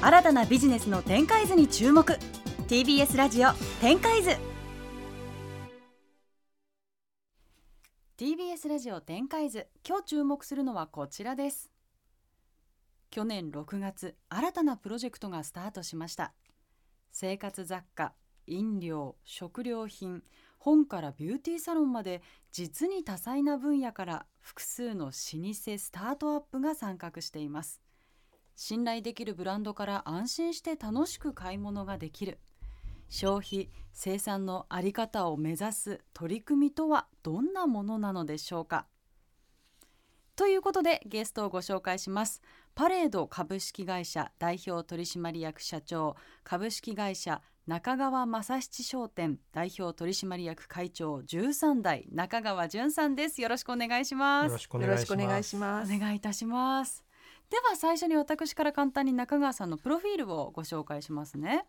新たなビジネスの展開図に注目。TBS ラジオ展開図。TBS ラジオ展開図。今日注目するのはこちらです。去年6月新たなプロジェクトがスタートしました。生活雑貨飲料食料品本からビューティーサロンまで実に多彩な分野から複数の老舗スタートアップが参画しています。信頼できるブランドから安心して楽しく買い物ができる。消費生産の在り方を目指す取り組みとはどんなものなのでしょうか。ということでゲストをご紹介します。パレード株式会社代表取締役社長株式会社中川正七商店代表取締役会長13代中川淳さんです。よろしくお願いします。よろしくお願いします。お願いいたしますでは最初に私から簡単に中川さんのプロフィールをご紹介しますね。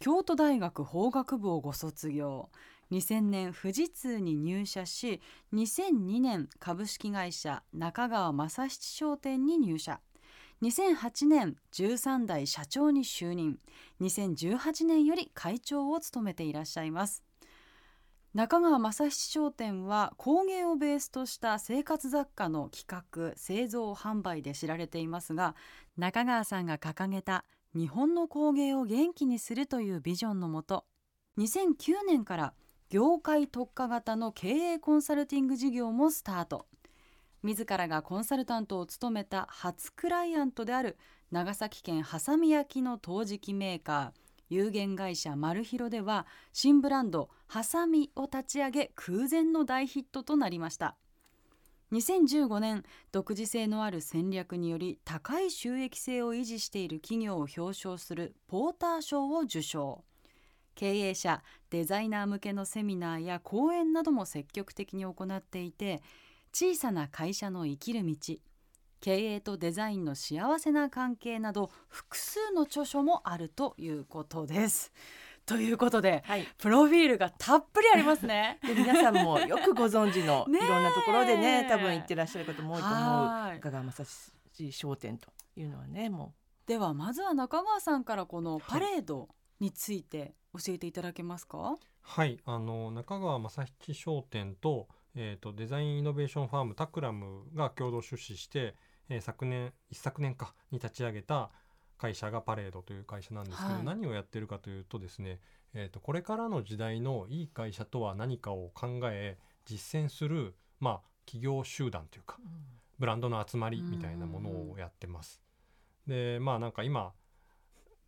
京都大学法学部をご卒業。2000年富士通に入社し2002年株式会社中川正七商店に入社。2008年13代社長に就任。2018年より会長を務めていらっしゃいます。中川正七商店は工芸をベースとした生活雑貨の企画製造販売で知られていますが中川さんが掲げた日本の工芸を元気にするというビジョンのもと2009年から業界特化型の経営コンサルティング事業もスタート。自らがコンサルタントを務めた初クライアントである長崎県はさみ焼の陶磁器メーカー。有限会社マルヒロでは新ブランドハサミを立ち上げ空前の大ヒットとなりました。2015年独自性のある戦略により高い収益性を維持している企業を表彰するポーター賞を受賞。経営者デザイナー向けのセミナーや講演なども積極的に行っていて小さな会社の生きる道経営とデザインの幸せな関係など複数の著書もあるということです。ということで、はい、プロフィールがたっぷりありますね。で皆さんもよくご存知の いろんなところでね多分行ってらっしゃる方も多いと思う中川正史商店というのはねもう。ではまずは中川さんからこのパレードについて教えていただけますか？はい、あの中川正七商店と,、えーと、デザインイノベーションファームタクラムが共同出資して、えー、昨年一昨年かに立ち上げた会社がパレードという会社なんですけど、はい、何をやってるかというとですね、えーと、これからの時代のいい会社とは何かを考え実践する、まあ、企業集団というか、うん、ブランドの集まりみたいなものをやってます。でまあなんか今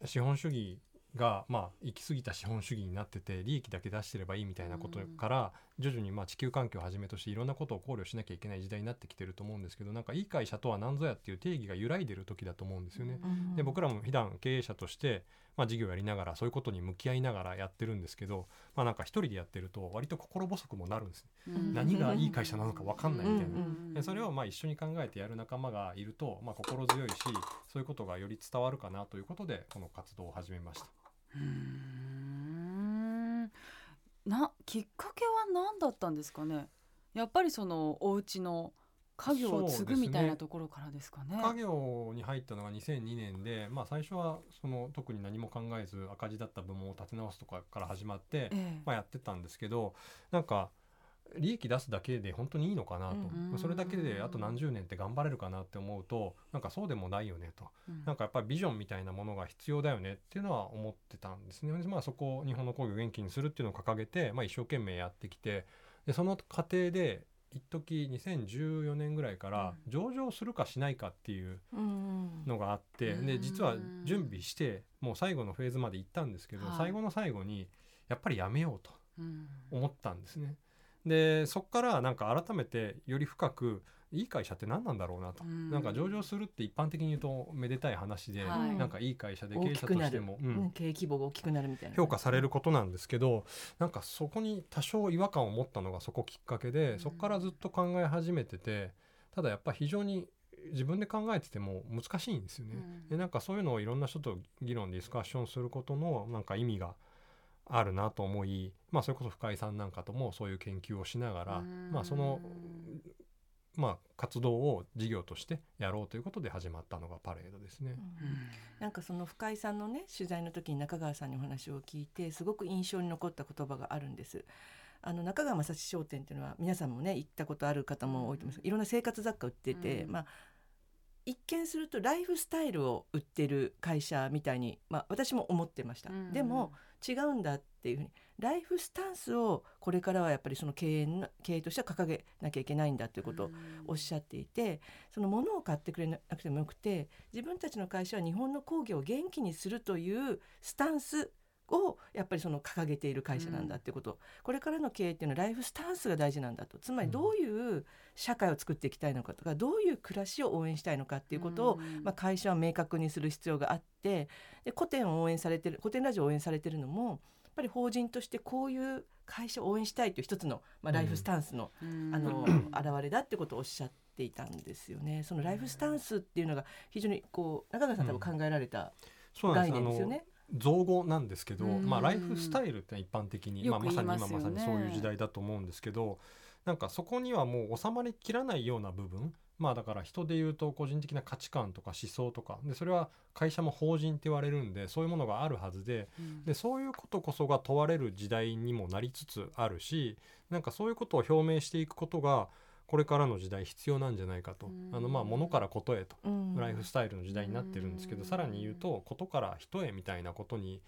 資本主義が、まあ、行き過ぎた資本主義になってて利益だけ出してればいいみたいなことから徐々にまあ地球環境をはじめとしていろんなことを考慮しなきゃいけない時代になってきてると思うんですけどなんかいい会社とは何ぞやっていう定義が揺らいでる時だと思うんですよね。で僕らも普段経営者としてまあ、事業やりながらそういうことに向き合いながらやってるんですけど、まあ、なんか一人でやってると割と心細くもなるんですね、何がいい会社なのか分かんないみたいな、でそれをまあ一緒に考えてやる仲間がいると、まあ、心強いしそういうことがより伝わるかなということでこの活動を始めました。うんなきっかけは何だったんですかね？やっぱりそのお家の家業を継ぐみたいなところからですかね。ね家業に入ったのが2002年で、まあ、最初はその特に何も考えず赤字だった部門を立て直すとかから始まって、ええ、まあ、やってたんですけどなんか利益出すだけで本当にいいのかなと、うん、それだけであと何十年って頑張れるかなって思うとなんかそうでもないよねと、うん、なんかやっぱりビジョンみたいなものが必要だよねっていうのは思ってたんですね。まあ、そこを日本の工業を元気にするっていうのを掲げて、まあ、一生懸命やってきてでその過程で一時2014年ぐらいから上場するかしないかっていうのがあって、うん、で実は準備してもう最後のフェーズまで行ったんですけど、最後の最後にやっぱりやめようと思ったんですね。でそこからなんか改めてより深くいい会社って何なんだろうなと、うん、なんか上場するって一般的に言うとめでたい話で、はい、なんかいい会社で経営者としても、うん、経営規模が大きくなるみたいな。評価されることなんですけどなんかそこに多少違和感を持ったのがそこきっかけで、うん、そこからずっと考え始めててただやっぱ非常に自分で考えてても難しいんですよね。でなんかそういうのをいろんな人と議論ディスカッションすることのなんか意味があるなと思い、まあ、それこそ深井さんなんかともそういう研究をしながら、まあ、そのまあ、活動を事業としてやろうということで始まったのがパレードですね。うん。なんかその深井さんのね取材の時に中川さんにお話を聞いてすごく印象に残った言葉があるんです。あの中川正史商店っていうのは皆さんもね行ったことある方も多いと思います。いろんな生活雑貨売ってて、うん、まあ一見するとライフスタイルを売ってる会社みたいに、まあ、私も思ってました、うん、でも違うんだっていうふうに。ライフスタンスをこれからはやっぱりその経営経営としては掲げなきゃいけないんだということをおっしゃっていてその物を買ってくれなくてもよくて自分たちの会社は日本の工業を元気にするというスタンスをやっぱりその掲げている会社なんだっていうこと、うん、これからの経営っていうのはライフスタンスが大事なんだと。つまりどういう社会を作っていきたいのかとかどういう暮らしを応援したいのかっていうことを、うん、まあ、会社は明確にする必要があってで古典を応援されてる古典ラジオを応援されてるのもやっぱり法人としてこういう会社を応援したいという一つの、まあ、ライフスタンスの,、あの現れだってことをおっしゃっていたんですよね。そのライフスタンスっていうのが非常にこう中川さん多分考えられた概念ですよね。造語なんですけど、まあ、ライフスタイルって一般的に、まあ、まさに今まさにそういう時代だと思うんですけどなんかそこにはもう収まりきらないような部分まあだから人で言うと個人的な価値観とか思想とかでそれは会社も法人って言われるんでそういうものがあるはずでうん、でそういうことこそが問われる時代にもなりつつあるしなんかそういうことを表明していくことがこれからの時代必要なんじゃないかと、あのまあ物からことへと、ライフスタイルの時代になってるんですけど、さらに言うとことから人へみたいなことに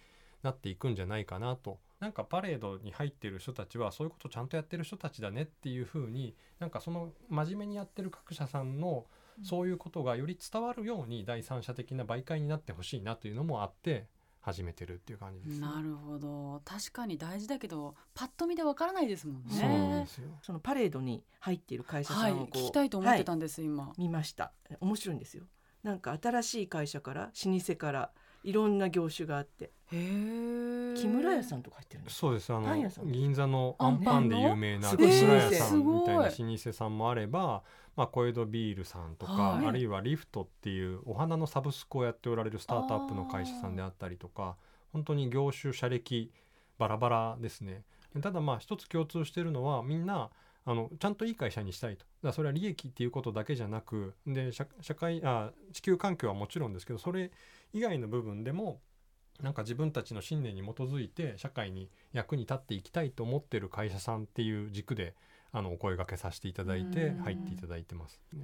なっていくんじゃないかなと。なんかパレードに入ってる人たちはそういうことちゃんとやってる人たちだねっていうふうになんかその真面目にやってる各社さんのそういうことがより伝わるように第三者的な媒介になってほしいなというのもあって始めてるっていう感じです、ね、なるほど。確かに大事だけどパッと見でわからないですもんね。そのパレードに入っている会社さんを、はい、聞きたいと思ってたんです、はい、今見ました。面白いんですよ。なんか新しい会社から老舗からいろんな業種があって。木村屋さんとか入ってるんですそうです。あの銀座のアンパンで有名な木村屋さんみたいな老舗さんもあれば、まあ、小江戸ビールさんとか、はい、あるいはリフトっていうお花のサブスクをやっておられるスタートアップの会社さんであったりとか本当に業種社歴バラバラですね。ただまあ一つ共通しているのはみんなあのちゃんといい会社にしたいと。だそれは利益っていうことだけじゃなくで社会あ地球環境はもちろんですけどそれ以外の部分でもなんか自分たちの信念に基づいて社会に役に立っていきたいと思ってる会社さんっていう軸であのお声がけさせていただいて入っていただいてます、ね、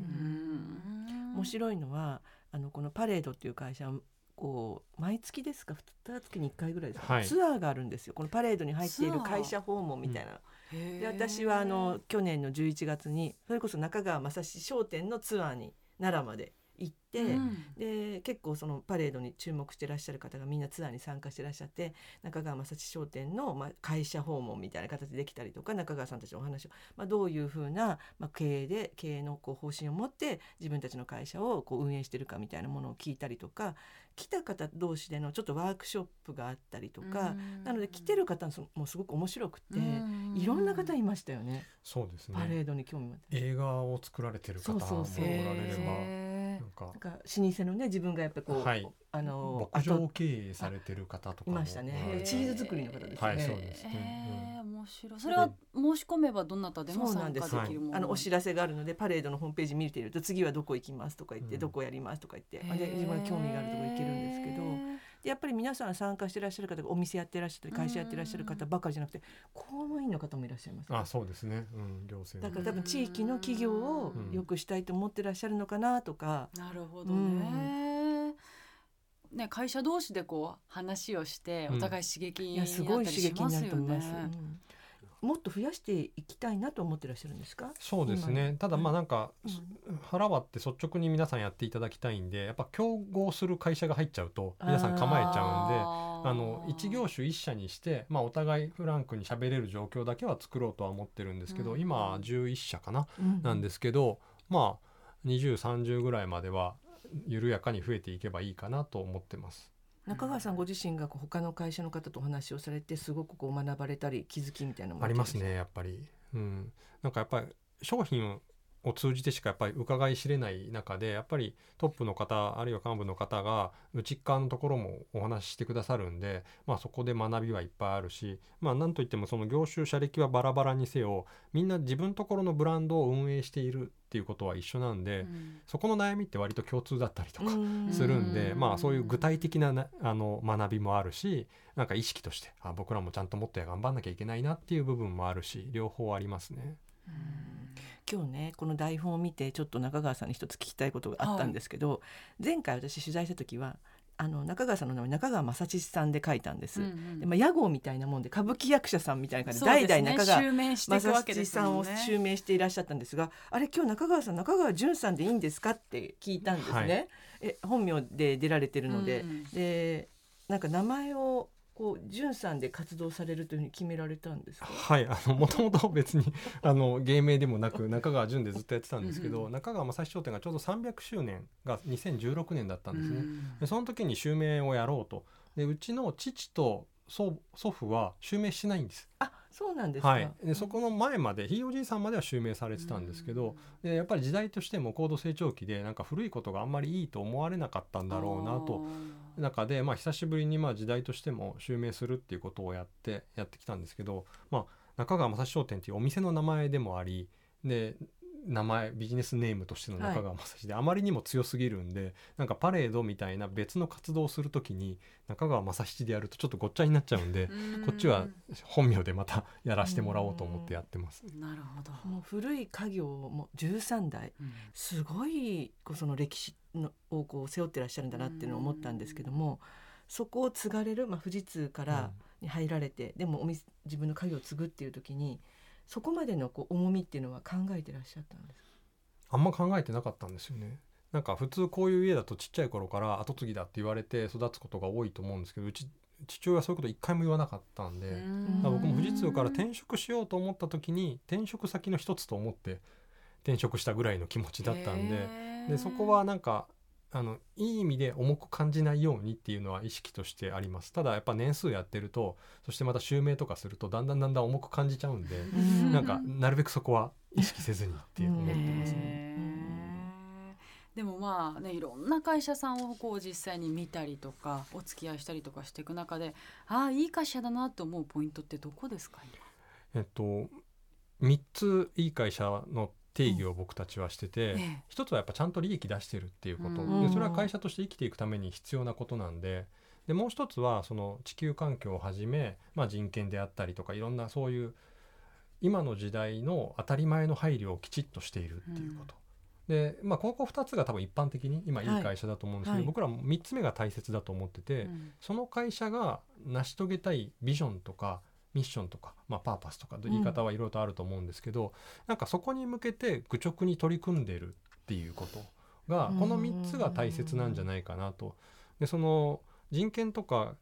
面白いのはあのこのパレードっていう会社こう毎月ですか？2月に1回ぐらいですか、はい、ツアーがあるんですよ。このパレードに入っている会社訪問みたいな、うん、で私はあの去年の11月にそれこそ中川正史商店のツアーに奈良まで行って、うん、で結構そのパレードに注目してらっしゃる方がみんなツアーに参加してらっしゃって中川正史商店の、まあ、会社訪問みたいな形でできたりとか中川さんたちのお話を、まあ、どういうふうな、まあ、経営で経営のこう方針を持って自分たちの会社をこう運営してるかみたいなものを聞いたりとか来た方同士でのちょっとワークショップがあったりとか、なので来てる方もすごく面白くて、いろんな方いましたよね。そうですね。パレードに興味持って。映画を作られてる方もおられれば。なんかなんか老舗のね自分がやっぱこう、はい、あの牧場経営されてる方とかいましたね、チーズ作りの方ですね。はい、そうですね。えー、面白い。それは申し込めばどなたでも参加できるもの。あのお知らせがあるのでパレードのホームページ見ていると次はどこ行きますとか言って、どこやりますとか言って、で自分が興味があるところ行けるんですけど。やっぱり皆さん参加していらっしゃる方がお店やってらっしゃったり会社やってらっしゃる方ばかりじゃなくて公務員の方もいらっしゃいます、あそうですね、うん、行政だから多分地域の企業を良くしたいと思ってらっしゃるのかなとか、なるほどね、うん、ね会社同士でこう話をしてお互い刺激になったりしますよね。もっと増やしていきたいなと思ってらっしゃるんですか？そうですね。ただまあなんか、うん、腹割って率直に皆さんやっていただきたいんでやっぱ競合する会社が入っちゃうと皆さん構えちゃうんであの一業種一社にして、まあ、お互いフランクに喋れる状況だけは作ろうとは思ってるんですけど、うん、今11社かな、うん、なんですけどまあ2030ぐらいまでは緩やかに増えていけばいいかなと思ってます。中川さんご自身が他の会社の方とお話をされてすごくこう学ばれたり気づきみたいなもありますねやっぱり、うん、なんかやっぱり商品を通じてしかやっぱり伺い知れない中でやっぱりトップの方あるいは幹部の方が内側のところもお話ししてくださるんで、まあ、そこで学びはいっぱいあるし、まあ、なんといってもその業種社歴はバラバラにせよみんな自分ところのブランドを運営しているっていうことは一緒なんで、うんそこの悩みって割と共通だったりとかうんするんで、うんまあそういう具体的ななあの学びもあるしなんか意識としてあ僕らもちゃんともっと頑張んなきゃいけないなっていう部分もあるし両方ありますね。今日ねこの台本を見てちょっと中川さんに一つ聞きたいことがあったんですけど、前回私取材した時はあの中川さんの名前中川正智さんで書いたんです。うんうん。でまあ、屋号みたいなもんで歌舞襲役者さんみたいな感じでね。々中川正智ですさんを襲名していらっしゃったんですがあれ今日中川さん中川淳さんでいいんですかって聞いたんですね、はい。え本名で出られてるので、うん。でなんか名前をこう淳さんで活動されるというふうに決められたんですか？はいあのもともと別にあの芸名でもなく中川淳でずっとやってたんですけど、うん。中川正史商店がちょうど300周年が2016年だったんですね。うん。でその時に襲名をやろうと。でうちの父と祖祖父は襲名してないんです。あそうなんですか、はい、でそこの前までひいおじいさんまでは襲名されてたんですけど、でやっぱり時代としても高度成長期でなんか古いことがあんまりいいと思われなかったんだろうなと中で、まあ、久しぶりにまあ時代としても襲名するっていうことをやってやってきたんですけど、まあ、中川正史商店っていうお店の名前でもありで名前ビジネスネームとしての中川正史で、あまりにも強すぎるんでなんかパレードみたいな別の活動をする時に中川正七でやるとちょっとごっちゃになっちゃうんで、こっちは本名でまたやらせてもらおうと思ってやってます。なるほど、もう古い家業も13代うん。すごいこうその歴史のをこう背負ってらっしゃるんだなっていうのを思ったんですけどもそこを継がれる、まあ、富士通からに入られて、でもお店自分の家業を継ぐっていう時にそこまでのこう重みっていうのは考えてらっしゃったんですか？あんま考えてなかったんですよね。なんか普通こういう家だとちっちゃい頃から後継ぎだって言われて育つことが多いと思うんですけどうち父親はそういうこと一回も言わなかったんで、僕も富士通から転職しようと思った時に転職先の一つと思って転職したぐらいの気持ちだったんででそこはなんかあのいい意味で重く感じないようにっていうのは意識としてあります。ただやっぱ年数やってるとそしてまた襲名とかするとだんだんだんだん重く感じちゃうんで、うん。なんかなるべくそこは意識せずにって思ってますね。でもまあねいろんな会社さんをこう実際に見たりとかお付き合いしたりとかしていく中でああいい会社だなと思うポイントってどこですか？えっと3ついい会社の定義を僕たちはしてて、今、え。一つはやっぱちゃんと利益出してるっていうこと、うん。でそれは会社として生きていくために必要なことなんで。でもう一つはその地球環境をはじめ、まあ、人権であったりとかいろんなそういう今の時代の当たり前の配慮をきちっとしているっていうこと。でまあ、ここ2つが多分一般的に今い。い会社だと思うんですけど、はい。僕らも3つ目が大切だと思ってて、うん。その会社が成し遂げたいビジョンとかミッションとか、まあ、パーパスとか言い方はいろいろとあると思うんですけど、なんかそこに向けて愚直に取り組んでるっていうことがうん。この3つが大切なんじゃないかなと。でその人権とか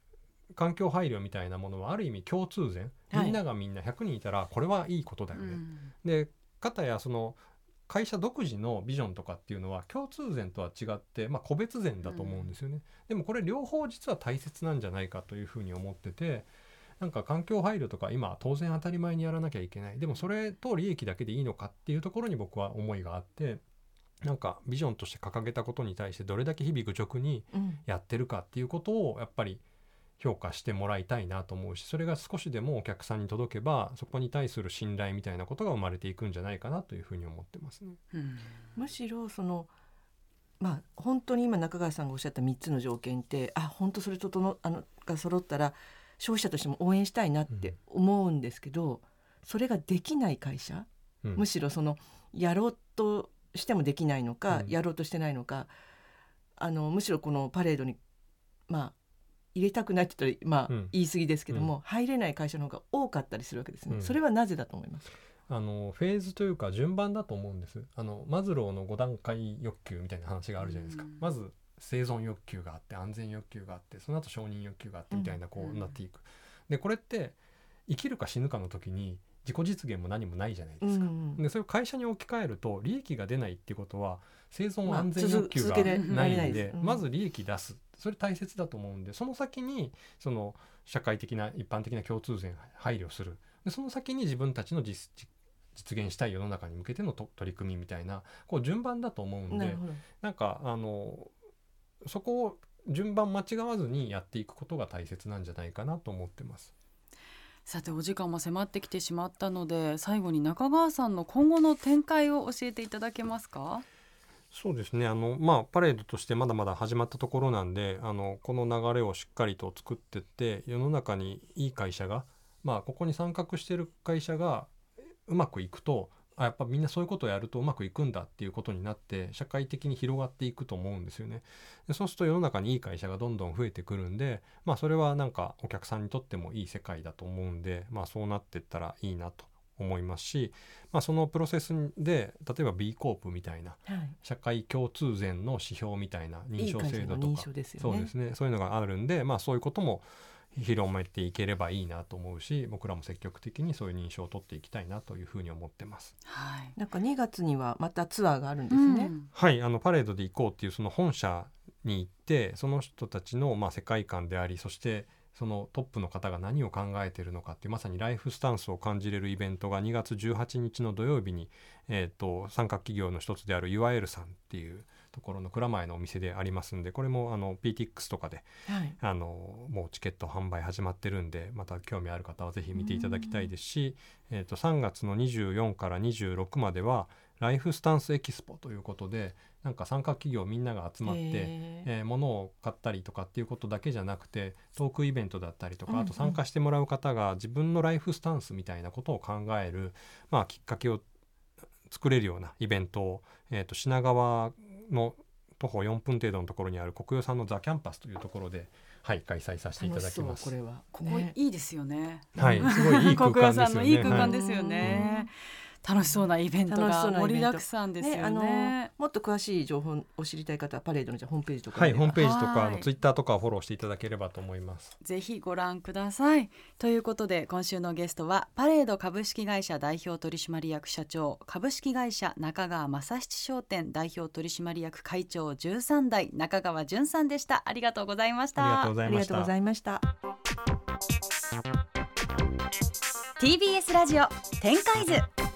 環境配慮みたいなものはある意味共通然はい。みんながみんな100人いたらこれはいいことだよね。うん。で片やその会社独自のビジョンとかっていうのは共通然とは違って、まあ、個別然だと思うんですよね、でもこれ両方実は大切なんじゃないかというふうに思っててなんか環境配慮とか今当然当たり前にやらなきゃいけない。でもそれと利益だけでいいのかっていうところに僕は思いがあってなんかビジョンとして掲げたことに対してどれだけ日々愚直にうん。やってるかっていうことをやっぱり評価してもらいたいなと思うしそれが少しでもお客さんに届けばそこに対する信頼みたいなことが生まれていくんじゃないかなというふうに思ってますね。うん。むしろそのまあ本当に今中川さんがおっしゃった3つの条件ってあ本当それととのあのが揃ったら消費者としても応援したいなって思うんですけど、それができない会社、うん。むしろそのやろうとしてもできないのか、うん。やろうとしてないのかあのむしろこのパレードにまあ入れたくないって言ったら、まあうん。言い過ぎですけども、入れない会社の方が多かったりするわけですね、うん。それはなぜだと思います？か、あのフェーズというか順番だと思うんです。あのマズローの5段階欲求みたいな話があるじゃないですか、うん。まず生存欲求があって安全欲求があってその後承認欲求があってみたいなこうなっていく、でこれって生きるか死ぬかの時に自己実現も何もないじゃないですか、うんでそれを会社に置き換えると利益が出ないっていうことは生存まあ安全欲求がないんでまず利益出す。それ大切だと思うんでその先にその社会的な一般的な共通点配慮する。でその先に自分たちの実実実現したい世の中に向けてのと取り組みみたいなこう順番だと思うんでなんかあのそこを順番間違わずにやっていくことが大切なんじゃないかなと思ってます。さてお時間も迫ってきてしまったので最後に中川さんの今後の展開を教えていただけますか？そうですねあの、まあ、パレードとしてまだまだ始まったところなんであのこの流れをしっかりと作ってって世の中にいい会社が、まあ、ここに参画してる会社がうまくいくとあやっぱみんなそういうことをやるとうまくいくんだっていうことになって社会的に広がっていくと思うんですよね。でそうすると世の中にいい会社がどんどん増えてくるんで、まあ、それはなんかお客さんにとってもいい世界だと思うんで、まあ、そうなっていったらいいなと思いますし、まあ、そのプロセスで例えば B コープみたいなはい。社会共通前の指標みたいな認証制度とかそうですね。そういうのがあるんで、まあ、そういうことも広めていければいいなと思うし僕らも積極的にそういう認証を取っていきたいなというふうに思ってます。はい。なんか2月にはまたツアーがあるんですね、うん。はいあのパレードで行こうっていうその本社に行ってその人たちのまあ世界観でありそしてそのトップの方が何を考えているのかっていうまさにライフスタンスを感じれるイベントが2月18日の土曜日に、えー、と参画企業の一つであるユアエルさんっていうところの蔵前のお店でありますんでこれもあの PTX とかではい。あのもうチケット販売始まってるんでまた興味ある方はぜひ見ていただきたいですし、えー、と3月の24から26まではライフスタンスエキスポということでなんか参加企業みんなが集まって、へー。えー物を買ったりとかっていうことだけじゃなくてトークイベントだったりとか、うんうん。あと参加してもらう方が自分のライフスタンスみたいなことを考える、まあ、きっかけを作れるようなイベントを、えー、と品川の徒歩4分程度のところにある国用さんのザ・キャンパスというところで、はい、開催させていただきます楽しそうこ。れはここねいいですよね。はい、すごいいい空国用さんの間ですよね。いい空間はいですよね。楽しそうなイベントが盛りだくさんですよね。あのもっと詳しい情報を知りたい方はパレードのじゃあホームページとかはい、でホームページとか、あはいのツイッターとかをフォローしていただければと思います。ぜひご覧ください。ということで今週のゲストはパレード株式会社代表取締役社長株式会社中川正七商店代表取締役会長13代中川淳さんでした。ありがとうございました。ありがとうございましたありがとうご。ざいました TBS ラジオ展開図